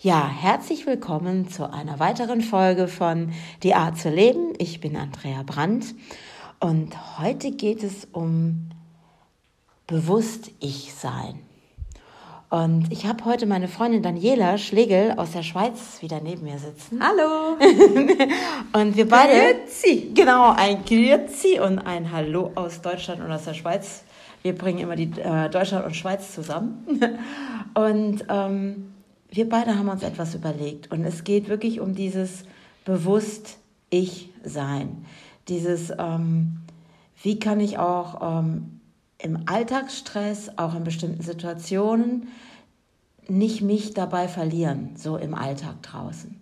Ja, herzlich willkommen zu einer weiteren Folge von Die Art zu leben. Ich bin Andrea Brandt und heute geht es um bewusst Ich sein. Und ich habe heute meine Freundin Daniela Schlegel aus der Schweiz wieder neben mir sitzen. Hallo! und wir beide. Grüezi! Genau, ein Grüezi und ein Hallo aus Deutschland und aus der Schweiz. Wir bringen immer die äh, Deutschland und Schweiz zusammen. und ähm, wir beide haben uns etwas überlegt und es geht wirklich um dieses bewusst Ich-Sein. Dieses, ähm, wie kann ich auch ähm, im Alltagsstress, auch in bestimmten Situationen, nicht mich dabei verlieren, so im Alltag draußen.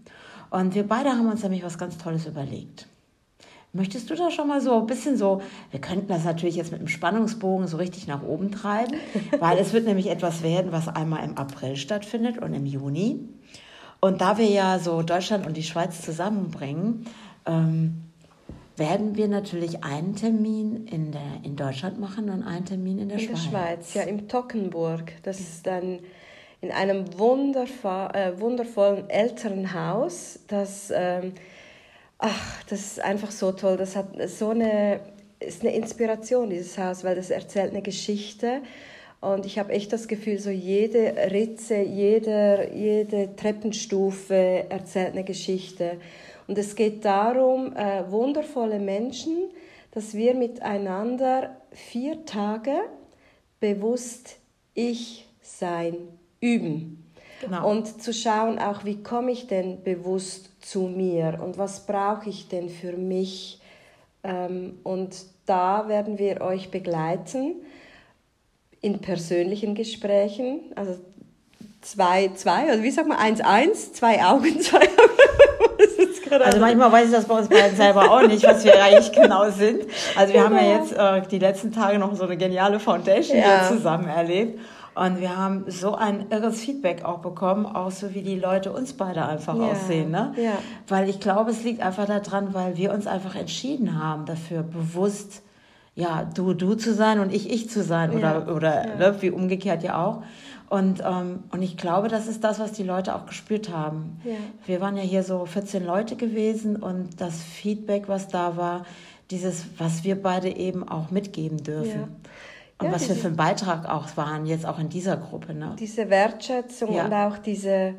Und wir beide haben uns nämlich was ganz Tolles überlegt. Möchtest du da schon mal so ein bisschen so, wir könnten das natürlich jetzt mit dem Spannungsbogen so richtig nach oben treiben, weil es wird nämlich etwas werden, was einmal im April stattfindet und im Juni. Und da wir ja so Deutschland und die Schweiz zusammenbringen, ähm, werden wir natürlich einen Termin in, der, in Deutschland machen und einen Termin in der in Schweiz. In der Schweiz, ja, im Tockenburg. Das ist dann in einem äh, wundervollen älteren Haus, das... Ähm, ach, das ist einfach so toll. Das hat so eine, ist eine Inspiration, dieses Haus, weil das erzählt eine Geschichte. Und ich habe echt das Gefühl, so jede Ritze, jeder, jede Treppenstufe erzählt eine Geschichte. Und es geht darum, äh, wundervolle Menschen, dass wir miteinander vier Tage bewusst Ich sein üben. Genau. Und zu schauen auch, wie komme ich denn bewusst zu mir und was brauche ich denn für mich. Ähm, und da werden wir euch begleiten in persönlichen Gesprächen, also zwei, zwei, also wie sagt man, eins, eins, zwei Augen, zwei Augen. Also manchmal weiß ich das bei uns beiden selber auch nicht, was wir eigentlich genau sind. Also wir haben ja genau. jetzt äh, die letzten Tage noch so eine geniale Foundation ja. zusammen erlebt. Und wir haben so ein irres Feedback auch bekommen, auch so wie die Leute uns beide einfach ja. aussehen. Ne? Ja. Weil ich glaube, es liegt einfach daran, weil wir uns einfach entschieden haben, dafür bewusst, ja, du, du zu sein und ich, ich zu sein. Oder, ja. oder. Ne, wie umgekehrt ja auch. Und, ähm, und ich glaube, das ist das, was die Leute auch gespürt haben. Ja. Wir waren ja hier so 14 Leute gewesen und das Feedback, was da war, dieses, was wir beide eben auch mitgeben dürfen. Ja. Und ja, was wir für einen Beitrag auch waren, jetzt auch in dieser Gruppe. Ne? Diese Wertschätzung ja. und auch diese,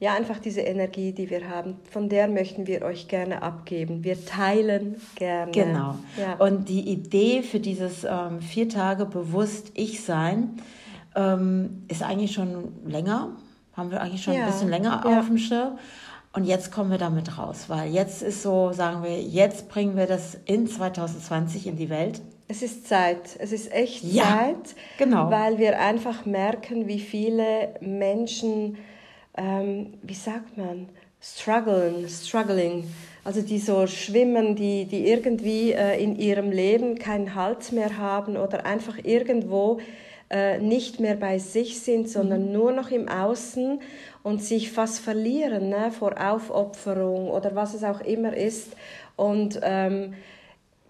ja, einfach diese Energie, die wir haben, von der möchten wir euch gerne abgeben. Wir teilen gerne. Genau. Ja. Und die Idee für dieses ähm, vier Tage bewusst Ich-Sein ähm, ist eigentlich schon länger, haben wir eigentlich schon ein bisschen länger auf dem Schirm. Und jetzt kommen wir damit raus, weil jetzt ist so, sagen wir, jetzt bringen wir das in 2020 in die Welt. Es ist Zeit, es ist echt ja, Zeit, genau. weil wir einfach merken, wie viele Menschen, ähm, wie sagt man, strugglen, struggling, also die so schwimmen, die, die irgendwie äh, in ihrem Leben keinen Halt mehr haben oder einfach irgendwo äh, nicht mehr bei sich sind, sondern mhm. nur noch im Außen und sich fast verlieren ne, vor Aufopferung oder was es auch immer ist. Und ähm,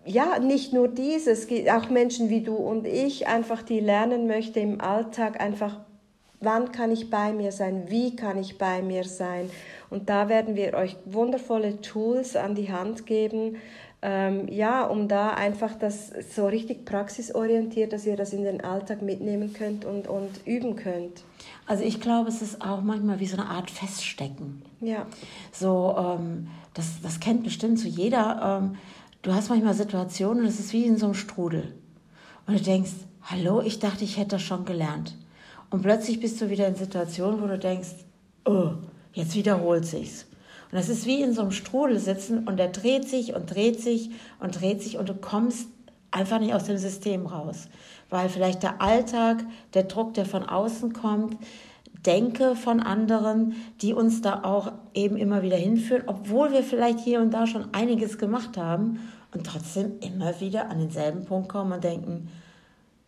ja, nicht nur dieses, auch Menschen wie du und ich, einfach die lernen möchte im Alltag einfach, wann kann ich bei mir sein, wie kann ich bei mir sein. Und da werden wir euch wundervolle Tools an die Hand geben, ähm, ja, um da einfach das so richtig praxisorientiert, dass ihr das in den Alltag mitnehmen könnt und, und üben könnt. Also ich glaube, es ist auch manchmal wie so eine Art Feststecken. Ja. So, ähm, das, das kennt bestimmt so jeder. Ähm, du hast manchmal Situationen, das ist wie in so einem Strudel. Und du denkst, hallo, ich dachte, ich hätte das schon gelernt. Und plötzlich bist du wieder in Situationen, wo du denkst, oh, jetzt wiederholt sich's. Und das ist wie in so einem Strudel sitzen und der dreht sich und dreht sich und dreht sich und du kommst einfach nicht aus dem System raus. Weil vielleicht der Alltag, der Druck, der von außen kommt, Denke von anderen, die uns da auch eben immer wieder hinführen, obwohl wir vielleicht hier und da schon einiges gemacht haben und trotzdem immer wieder an denselben Punkt kommen und denken,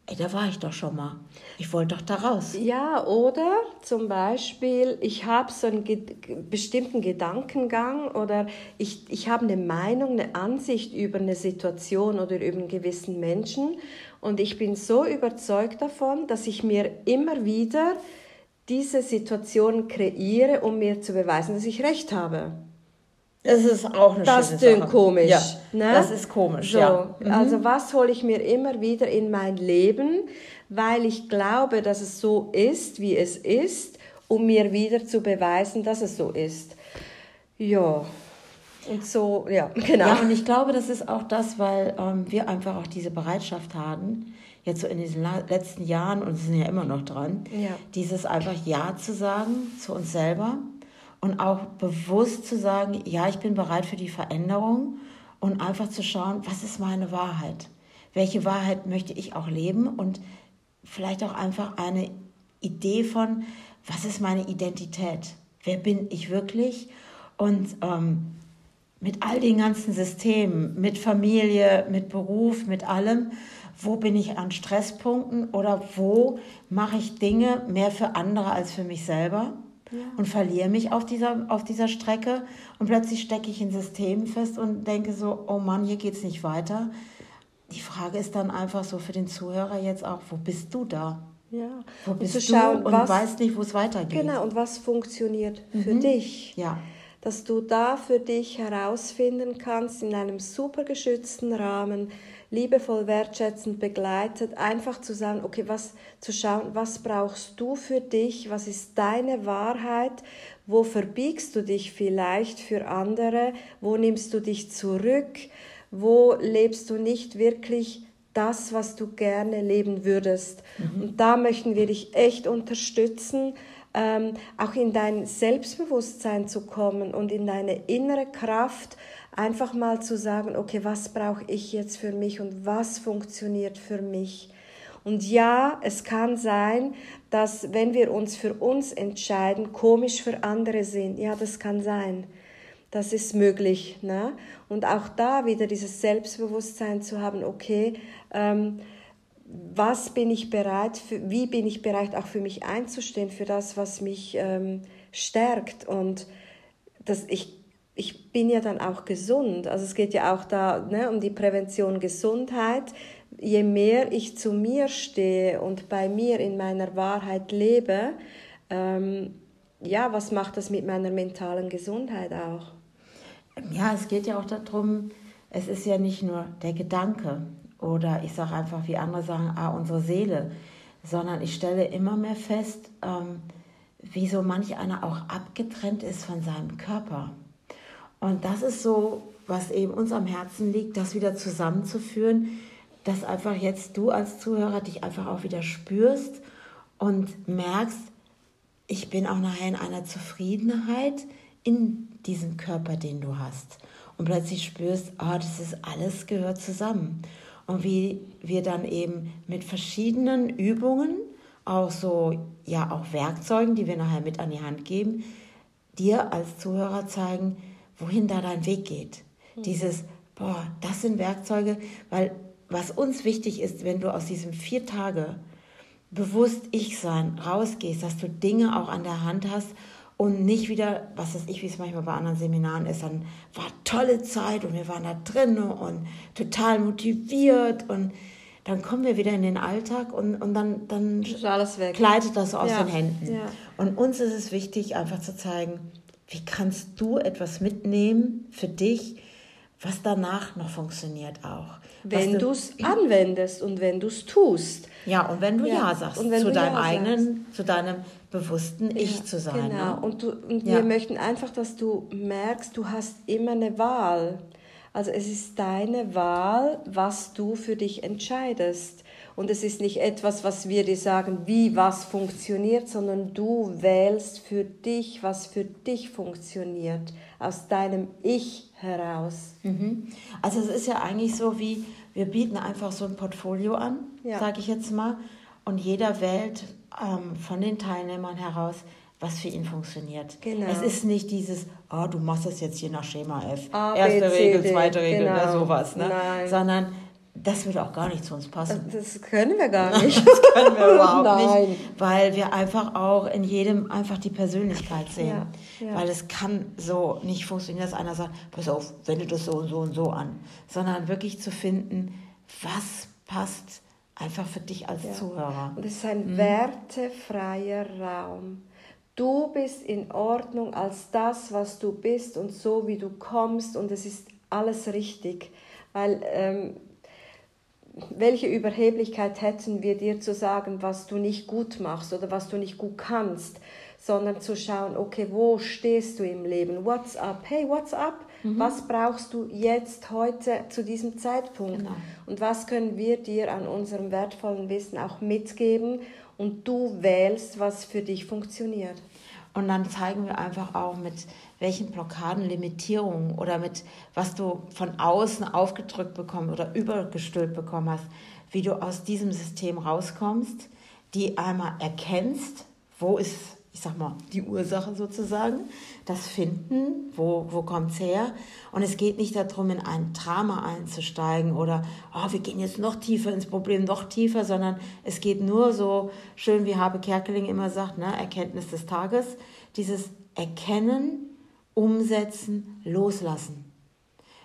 ey, da war ich doch schon mal. Ich wollte doch da raus. Ja, oder zum Beispiel, ich habe so einen ge bestimmten Gedankengang oder ich, ich habe eine Meinung, eine Ansicht über eine Situation oder über einen gewissen Menschen und ich bin so überzeugt davon, dass ich mir immer wieder diese Situation kreiere, um mir zu beweisen, dass ich recht habe. Das ist auch eine das schöne klingt Sache. komisch. Ja, ne? das ist komisch, so, ja. Mhm. Also was hole ich mir immer wieder in mein Leben, weil ich glaube, dass es so ist, wie es ist, um mir wieder zu beweisen, dass es so ist. Ja, und so, ja, genau. Ja, und ich glaube, das ist auch das, weil ähm, wir einfach auch diese Bereitschaft haben, jetzt so in diesen letzten Jahren, und sind ja immer noch dran, Ja. dieses einfach Ja zu sagen zu uns selber und auch bewusst zu sagen, ja, ich bin bereit für die Veränderung und einfach zu schauen, was ist meine Wahrheit? Welche Wahrheit möchte ich auch leben? Und vielleicht auch einfach eine Idee von, was ist meine Identität? Wer bin ich wirklich? Und ähm, mit all den ganzen Systemen, mit Familie, mit Beruf, mit allem, wo bin ich an Stresspunkten oder wo mache ich Dinge mehr für andere als für mich selber und verliere mich auf dieser, auf dieser Strecke und plötzlich stecke ich in Systemen fest und denke so, oh Mann, hier geht es nicht weiter. Die Frage ist dann einfach so für den Zuhörer jetzt auch, wo bist du da? ja. Wo Und bist zu du schauen, und was, weißt nicht, wo es weitergeht? genau, und was funktioniert für dich. Ja. dass du da für dich herausfinden kannst, in einem super geschützten Rahmen, liebevoll wertschätzend begleitet, einfach zu sagen, okay, was zu schauen, was brauchst du für dich, was ist deine Wahrheit, wo verbiegst du dich vielleicht für andere, wo nimmst du dich zurück, wo lebst du nicht wirklich das, was du gerne leben würdest. Und da möchten wir dich echt unterstützen, ähm, auch in dein Selbstbewusstsein zu kommen und in deine innere Kraft, einfach mal zu sagen, okay, was brauche ich jetzt für mich und was funktioniert für mich. Und ja, es kann sein, dass wenn wir uns für uns entscheiden, komisch für andere sind. Ja, das kann sein. Das ist möglich. Ne? Und auch da wieder dieses Selbstbewusstsein zu haben, okay, ähm, was bin ich bereit, für, wie bin ich bereit, auch für mich einzustehen, für das, was mich ähm, stärkt. Und das, ich, ich bin ja dann auch gesund. Also es geht ja auch da ne, um die Prävention Gesundheit. Je mehr ich zu mir stehe und bei mir in meiner Wahrheit lebe, ähm, ja, was macht das mit meiner mentalen Gesundheit auch? Ja, es geht ja auch darum, es ist ja nicht nur der Gedanke oder ich sage einfach, wie andere sagen, ah, unsere Seele, sondern ich stelle immer mehr fest, ähm, wie so manch einer auch abgetrennt ist von seinem Körper. Und das ist so, was eben uns am Herzen liegt, das wieder zusammenzuführen, dass einfach jetzt du als Zuhörer dich einfach auch wieder spürst und merkst, ich bin auch nachher in einer Zufriedenheit in diesem Körper, den du hast. Und plötzlich spürst, oh, das ist alles gehört zusammen. Und wie wir dann eben mit verschiedenen Übungen, auch so, ja, auch Werkzeugen, die wir nachher mit an die Hand geben, dir als Zuhörer zeigen, wohin da dein Weg geht. Dieses, boah, das sind Werkzeuge, weil was uns wichtig ist, wenn du aus diesem vier Tage bewusst ich sein rausgehst, dass du Dinge auch an der Hand hast und nicht wieder, was weiß ich, wie es manchmal bei anderen Seminaren ist, dann war tolle Zeit und wir waren da drin und total motiviert und dann kommen wir wieder in den Alltag und, und dann, dann gleitet das aus Ja, den Händen. ja. Und uns ist es wichtig, einfach zu zeigen, wie kannst du etwas mitnehmen für dich, was danach noch funktioniert auch. Wenn du es anwendest und wenn du es tust. ja, und wenn du Ja, Ja, sagst zu deinem eigenen, zu deinem bewussten Ich zu sein. Genau. Ne? Und, du, und Ja. wir möchten einfach, dass du merkst, du hast immer eine Wahl. Also es ist deine Wahl, was du für dich entscheidest. Und es ist nicht etwas, was wir dir sagen, wie was funktioniert, sondern du wählst für dich, was für dich funktioniert, aus deinem Ich heraus. Mhm. Also es ist ja eigentlich so wie, wir bieten einfach so ein Portfolio an, Ja. sage ich jetzt mal, und jeder wählt ähm, von den Teilnehmern heraus, was für ihn funktioniert. Genau. Es ist nicht dieses, oh, du machst das jetzt hier nach Schema F, A, B, erste C, Regel, zweite Regel oder genau. sowas, ne? Nein. sondern das würde auch gar nicht zu uns passen. Das können wir gar nicht. Das können wir überhaupt Nein. nicht, weil wir einfach auch in jedem einfach die Persönlichkeit sehen. Ja, ja. Weil es kann so nicht funktionieren, dass einer sagt, pass auf, wende das so und so und so an, sondern wirklich zu finden, was passt einfach für dich als ja. Zuhörer. Und es ist ein mhm. wertefreier Raum. Du bist in Ordnung als das, was du bist und so, wie du kommst und es ist alles richtig. Weil ähm, welche Überheblichkeit hätten wir dir zu sagen, was du nicht gut machst oder was du nicht gut kannst, sondern zu schauen, okay, wo stehst du im Leben? What's up? Hey, what's up? Mhm. Was brauchst du jetzt, heute, zu diesem Zeitpunkt? Genau. Und was können wir dir an unserem wertvollen Wissen auch mitgeben? Und du wählst, was für dich funktioniert. Und dann zeigen wir einfach auch, mit welchen Blockaden, Limitierungen oder mit was du von außen aufgedrückt bekommen oder übergestülpt bekommen hast, wie du aus diesem System rauskommst, die einmal erkennst, wo ist, ich sag mal, die Ursache sozusagen, das Finden, wo, wo kommt es her. Und es geht nicht darum, in ein Drama einzusteigen oder, oh, wir gehen jetzt noch tiefer ins Problem, noch tiefer, sondern es geht nur so, schön wie Habe Kerkeling immer sagt, ne, Erkenntnis des Tages, dieses Erkennen, Umsetzen, Loslassen.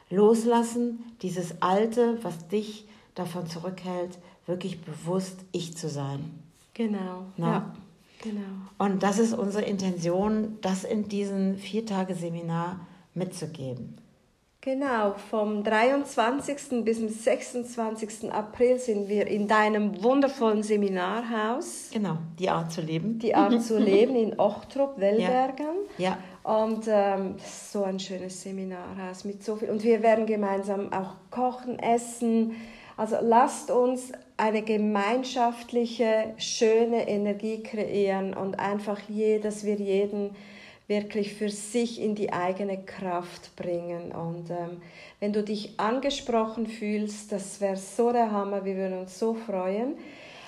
Loslassen, dieses Alte, was dich davon zurückhält, wirklich bewusst ich zu sein. Genau. Na? Ja. Genau. Und das ist unsere Intention, das in diesem Vier-Tage-Seminar mitzugeben. Genau, vom 23. bis zum 26. April sind wir in deinem wundervollen Seminarhaus. Genau, die Art zu leben. Die Art zu leben in Ochtrup, Wellbergen. Ja. ja. Und ähm, so ein schönes Seminarhaus mit so viel. Und wir werden gemeinsam auch kochen, essen. Also lasst uns eine gemeinschaftliche, schöne Energie kreieren und einfach je, dass wir jeden wirklich für sich in die eigene Kraft bringen. Und ähm, wenn du dich angesprochen fühlst, das wäre so der Hammer, wir würden uns so freuen.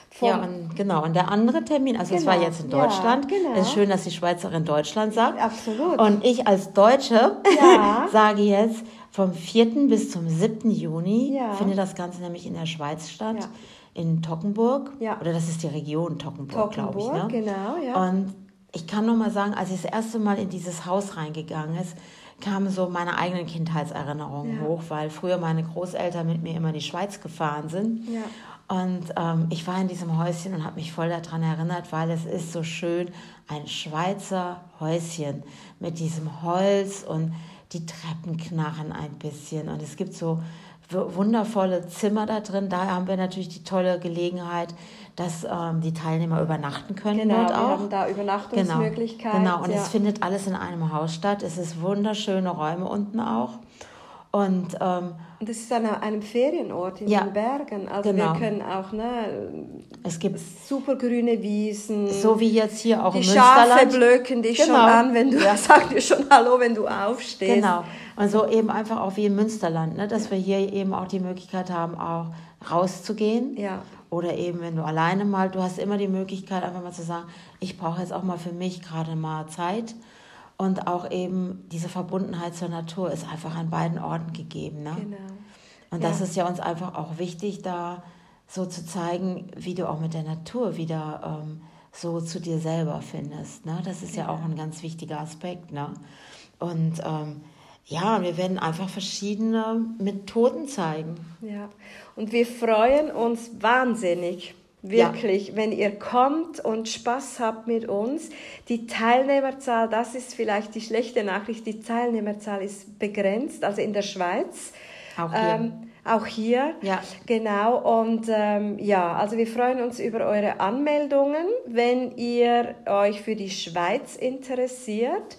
Vom ja, und genau. Und der andere Termin, also es war genau. jetzt in Deutschland. Ja, genau. Es ist schön, dass die Schweizerin Deutschland sagt. Absolut. Und ich als Deutsche ja. sage jetzt, vom 4. bis zum 7. Juni ja. findet das Ganze nämlich in der Schweiz statt. In Tockenburg. Ja. Oder das ist die Region Tockenburg, glaube ich. Ne? genau, ja. Und ich kann nur mal sagen, als ich das erste Mal in dieses Haus reingegangen ist, kamen so meine eigenen Kindheitserinnerungen ja. hoch, weil früher meine Großeltern mit mir immer in die Schweiz gefahren sind. Ja. Und ähm, ich war in diesem Häuschen und habe mich voll daran erinnert, weil es ist so schön, ein Schweizer Häuschen mit diesem Holz und die Treppen knarren ein bisschen und es gibt so wundervolle Zimmer da drin. Da haben wir natürlich die tolle Gelegenheit, dass ähm, die Teilnehmer übernachten können genau, dort auch. Wir haben da Übernachtungsmöglichkeiten. Genau, genau. und ja. es findet alles in einem Haus statt. Es ist wunderschöne Räume unten auch. Und, ähm, und das ist an einem Ferienort in ja, den Bergen. Also genau. wir können auch, ne, es gibt super grüne Wiesen. So wie jetzt hier auch die im Münsterland. Die Schafe blöken dich genau. schon an, wenn du, ja. sagen dir schon Hallo, wenn du aufstehst. Genau. Und so eben einfach auch wie im Münsterland, ne, dass wir hier eben auch die Möglichkeit haben, auch rauszugehen. Ja. Oder eben, wenn du alleine mal, du hast immer die Möglichkeit, einfach mal zu sagen, ich brauche jetzt auch mal für mich gerade mal Zeit und auch eben diese Verbundenheit zur Natur ist einfach an beiden Orten gegeben. Ne? Genau. Und das ist ja uns einfach auch wichtig, da so zu zeigen, wie du auch mit der Natur wieder ähm, so zu dir selber findest. Ne? Das ist ja. ja auch ein ganz wichtiger Aspekt. Ne? Und ähm, ja, wir werden einfach verschiedene Methoden zeigen. Ja, und wir freuen uns wahnsinnig Wirklich, ja. wenn ihr kommt und Spaß habt mit uns. Die Teilnehmerzahl, das ist vielleicht die schlechte Nachricht, die Teilnehmerzahl ist begrenzt, also in der Schweiz. Auch hier. Ähm, auch hier, ja. genau. Und ähm, ja, also wir freuen uns über eure Anmeldungen. Wenn ihr euch für die Schweiz interessiert,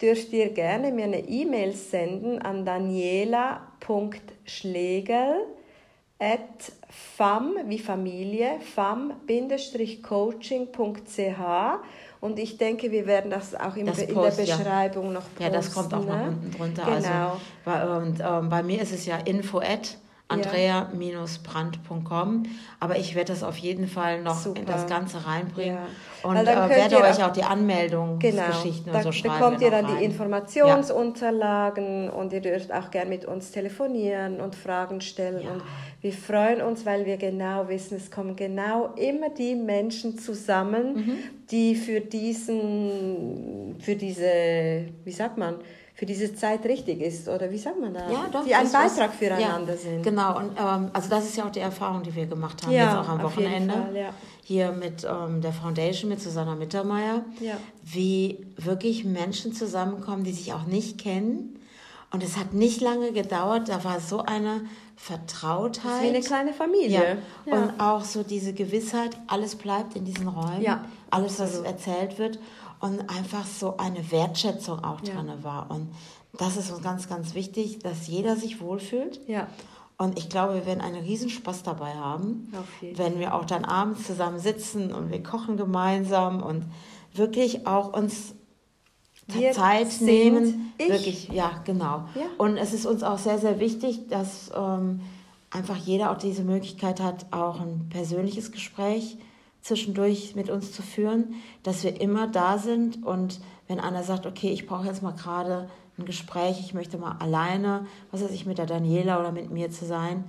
dürft ihr gerne mir eine E-Mail senden an daniela.schlegel at fam wie Familie, fam-coaching.ch und ich denke, wir werden das auch im, das in der Beschreibung ja. noch posten. Ja, das kommt auch ne? noch unten drunter. Genau. Also, bei, und, ähm, bei mir ist es ja info at andrea-brandt.com. Aber ich werde das auf jeden Fall noch Super. in das Ganze reinbringen ja. und äh, werde euch auch die Anmeldungsgeschichten genau, und so schreiben. Da bekommt ihr dann rein. die Informationsunterlagen ja. und ihr dürft auch gerne mit uns telefonieren und Fragen stellen. Ja. Und wir freuen uns, weil wir genau wissen, es kommen genau immer die Menschen zusammen, mhm die für diesen, für diese, wie sagt man, für diese Zeit richtig ist oder wie sagt man da? Ja, doch. Die ein Beitrag was- füreinander ja, sind. Genau, und ähm, also das ist ja auch die Erfahrung, die wir gemacht haben Ja, jetzt auch am Wochenende. Fall, ja. Hier mit ähm, der Foundation, mit Susanna Mittermeier. Wie wirklich Menschen zusammenkommen, die sich auch nicht kennen. Und es hat nicht lange gedauert, da war so eine Vertrautheit. Das ist wie eine kleine Familie. Ja. Und auch so diese Gewissheit, alles bleibt in diesen Räumen, Ja, alles, was erzählt wird und einfach so eine Wertschätzung auch Ja. drin war. Und das ist uns ganz, ganz wichtig, dass jeder sich wohlfühlt. Ja. Und ich glaube, wir werden einen Riesenspaß dabei haben, wenn wir auch dann abends zusammen sitzen und wir kochen gemeinsam und wirklich auch uns Wir Zeit nehmen. ich. Wirklich, ja, genau. Ja. Und es ist uns auch sehr, sehr wichtig, dass ähm, einfach jeder auch diese Möglichkeit hat, auch ein persönliches Gespräch zwischendurch mit uns zu führen, dass wir immer da sind und wenn einer sagt, okay, ich brauche jetzt mal gerade ein Gespräch, ich möchte mal alleine, was weiß ich, mit der Daniela oder mit mir zu sein,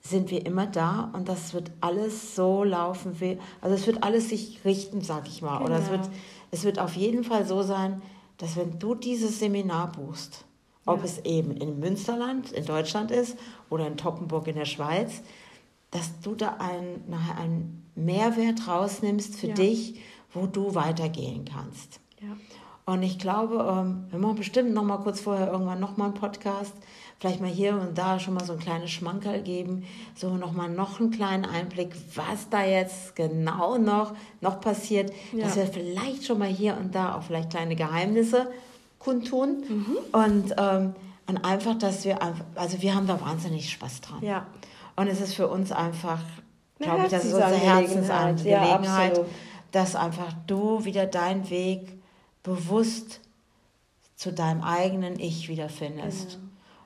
sind wir immer da und das wird alles so laufen, wie, also es wird alles sich richten, sag ich mal. Oder es Genau. wird, es wird auf jeden Fall so sein, dass wenn du dieses Seminar buchst, ob Ja. es eben in Münsterland, in Deutschland ist oder in Toppenburg in der Schweiz, dass du da ein, nachher einen Mehrwert rausnimmst für Ja. dich, wo du weitergehen kannst. Ja. Und ich glaube, ähm, wir machen bestimmt noch mal kurz vorher irgendwann noch mal einen Podcast. Vielleicht mal hier und da schon mal so ein kleines Schmankerl geben. So noch mal noch einen kleinen Einblick, was da jetzt genau noch, noch passiert. Ja. Dass wir vielleicht schon mal hier und da auch vielleicht kleine Geheimnisse kundtun. Mhm. Und, ähm, und einfach, dass wir einfach, also wir haben da wahnsinnig Spaß dran. Ja. Und es ist für uns einfach, glaube ich, das ist unsere Herzensangelegenheit. Ja, absolut. dass einfach du wieder deinen Weg bewusst zu deinem eigenen Ich wiederfindest Genau.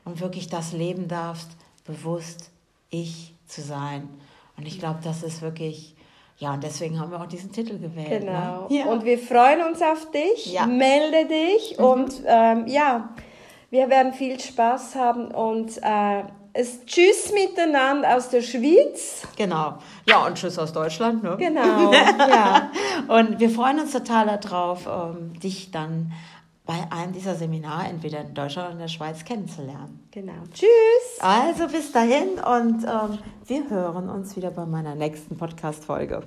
und wirklich das leben darfst, bewusst ich zu sein. Und ich glaube, das ist wirklich, ja, und deswegen haben wir auch diesen Titel gewählt. Genau. Ne? Ja. Und wir freuen uns auf dich. Ja. Melde dich und ähm, ja, wir werden viel Spaß haben und äh, es Tschüss miteinander aus der Schweiz. Genau. Ja, und Tschüss aus Deutschland. Ne? Genau. ja. Und wir freuen uns total darauf, ähm, dich dann bei einem dieser Seminare, entweder in Deutschland oder in der Schweiz, kennenzulernen. Genau. Tschüss. Also bis dahin und ähm, wir hören uns wieder bei meiner nächsten Podcast-Folge.